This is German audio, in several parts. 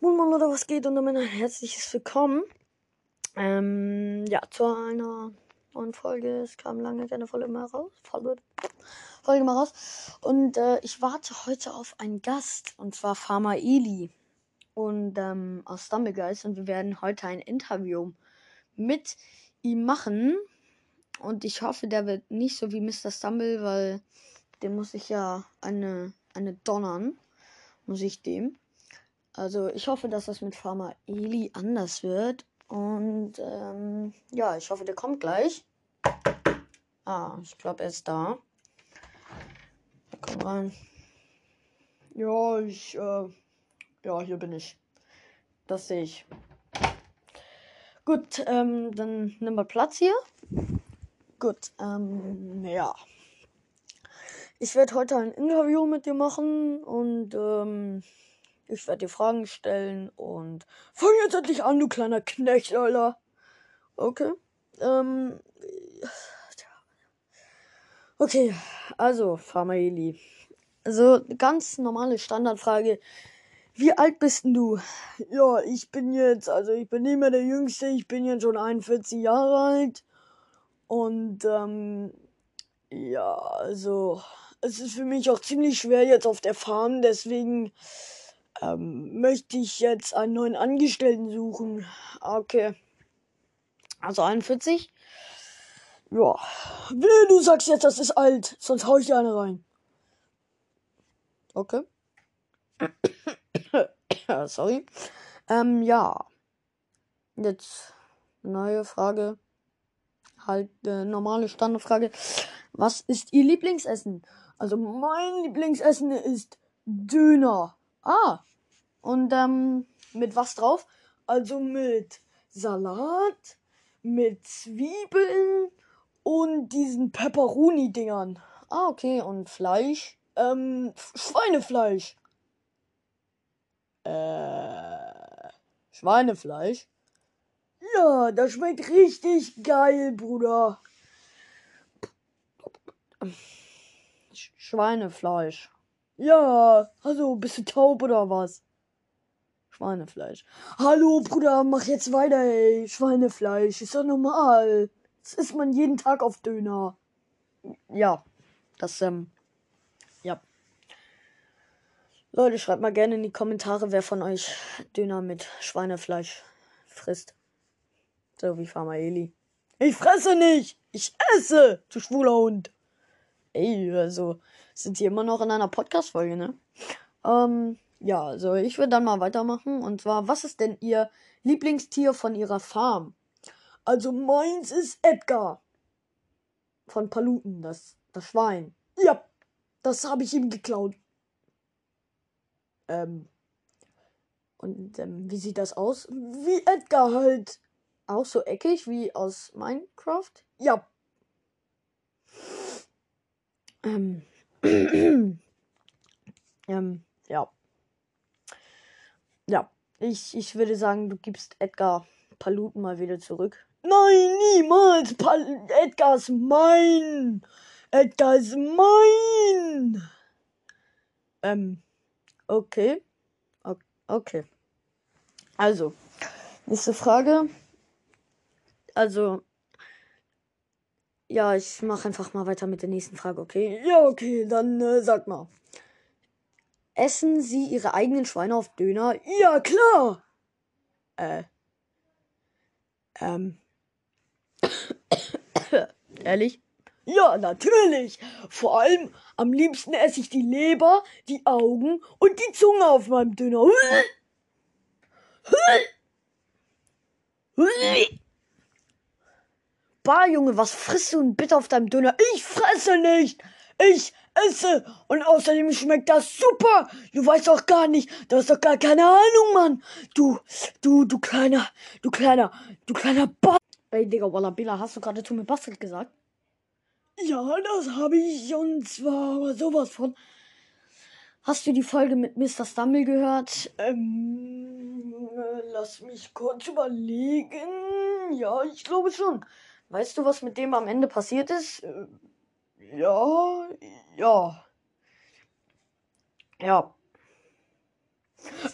Moin Moin oder was geht und damit ein herzliches Willkommen. Ähm, ja, zu einer neuen Folge. Es kam lange keine Folge mehr raus. Folge, Folge mal raus. Und äh, ich warte heute auf einen Gast und zwar Farmer Eli und ähm, aus Stumblegeist und wir werden heute ein Interview mit ihm machen. Und ich hoffe, der wird nicht so wie Mr. Stumble, weil dem muss ich ja eine, eine donnern. Muss ich dem. Also ich hoffe, dass das mit Farmer Eli anders wird. Und ähm, ja, ich hoffe, der kommt gleich. Ah, ich glaube, er ist da. Komm rein. Ja, ich, äh, ja, hier bin ich. Das sehe ich. Gut, ähm, dann nimm mal Platz hier. Gut, ähm, ja. Ich werde heute ein Interview mit dir machen und ähm, ich werde dir Fragen stellen und fang jetzt endlich an, du kleiner Knecht, Alter. Okay. Ähm. Okay, also, Famaeli. Also, ganz normale Standardfrage. Wie alt bist denn du? Ja, ich bin jetzt, also ich bin nicht mehr der Jüngste, ich bin jetzt schon 41 Jahre alt. Und, ähm, ja, also, es ist für mich auch ziemlich schwer jetzt auf der Farm, deswegen ähm, möchte ich jetzt einen neuen Angestellten suchen. Okay. Also 41. Ja. Will, du sagst jetzt, das ist alt, sonst hau ich dir eine rein. Okay. Sorry. Ähm, ja. Jetzt neue Frage. Halt, äh, normale Standardfrage. Was ist Ihr Lieblingsessen? Also mein Lieblingsessen ist Döner. Ah. Und ähm, mit was drauf? Also mit Salat, mit Zwiebeln und diesen Pepperoni-Dingern. Ah, okay. Und Fleisch? Ähm, Schweinefleisch. Äh, Schweinefleisch? Ja, das schmeckt richtig geil, Bruder. Schweinefleisch. Ja, also bist du taub oder was? Schweinefleisch. Hallo, Bruder, mach jetzt weiter, ey. Schweinefleisch, ist doch normal. Das isst man jeden Tag auf Döner. Ja, das, ähm, ja. Leute, schreibt mal gerne in die Kommentare, wer von euch Döner mit Schweinefleisch frisst. So wie Famaeli. Ich fresse nicht! Ich esse! Du schwuler Hund! Ey, also, sind hier immer noch in einer Podcast-Folge, ne? Ähm, ja, also ich würde dann mal weitermachen. Und zwar, was ist denn Ihr Lieblingstier von Ihrer Farm? Also meins ist Edgar. Von Paluten, das, das Schwein. Ja, das habe ich ihm geklaut. Ähm. Und ähm, wie sieht das aus? Wie Edgar halt. Auch so eckig wie aus Minecraft? Ja. Ähm. ähm, ja. Ja, ich, ich würde sagen, du gibst Edgar Paluten mal wieder zurück. Nein, niemals! Pal Edgar ist mein! Edgar ist mein! Ähm, okay. Okay. Also, nächste Frage. Also, ja, ich mache einfach mal weiter mit der nächsten Frage, okay? Ja, okay, dann äh, sag mal. Essen Sie Ihre eigenen Schweine auf Döner? Ja, klar! Äh. Ähm. Ehrlich? Ja, natürlich. Vor allem am liebsten esse ich die Leber, die Augen und die Zunge auf meinem Döner. Bah, Junge, was frisst du denn bitte auf deinem Döner? Ich fresse nicht! Ich esse! Und außerdem schmeckt das super! Du weißt doch gar nicht, du hast doch gar keine Ahnung, Mann! Du, du, du kleiner, du kleiner, du kleiner Ba. Ey, Digga, Wallabilla, hast du gerade zu mir Bastard gesagt? Ja, das habe ich und zwar sowas von. Hast du die Folge mit Mr. Stumble gehört? Ähm, lass mich kurz überlegen. Ja, ich glaube schon. Weißt du, was mit dem am Ende passiert ist? Äh, ja, ja. Ja.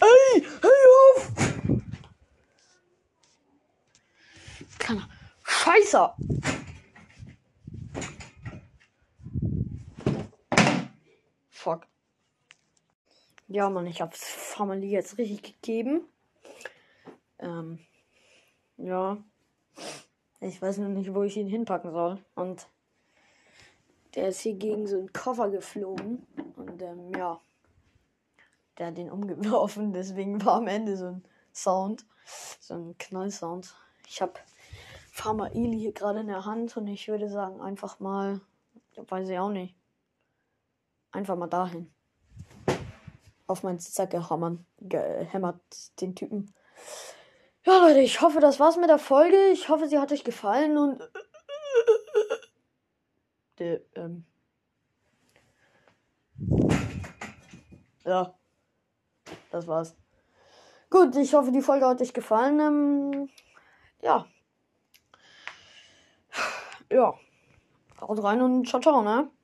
Ey, hey auf! Kleiner Scheiße! Fuck. Ja, Mann, ich hab's Family jetzt richtig gegeben. Ähm, ja. Ich weiß nur nicht, wo ich ihn hinpacken soll. Und der ist hier gegen so einen Koffer geflogen. Und ähm, ja. Der hat den umgeworfen. Deswegen war am Ende so ein Sound. So ein Knallsound. Ich habe Farmer Eli hier gerade in der Hand. Und ich würde sagen, einfach mal. Weiß ich auch nicht. Einfach mal dahin auf meinen gehammert, gehämmert, den Typen. Ja, Leute, ich hoffe, das war's mit der Folge. Ich hoffe, sie hat euch gefallen und. Der, ähm. Ja. Das war's. Gut, ich hoffe, die Folge hat euch gefallen. Ähm, ja. Ja. Haut rein und ciao, ciao, ne?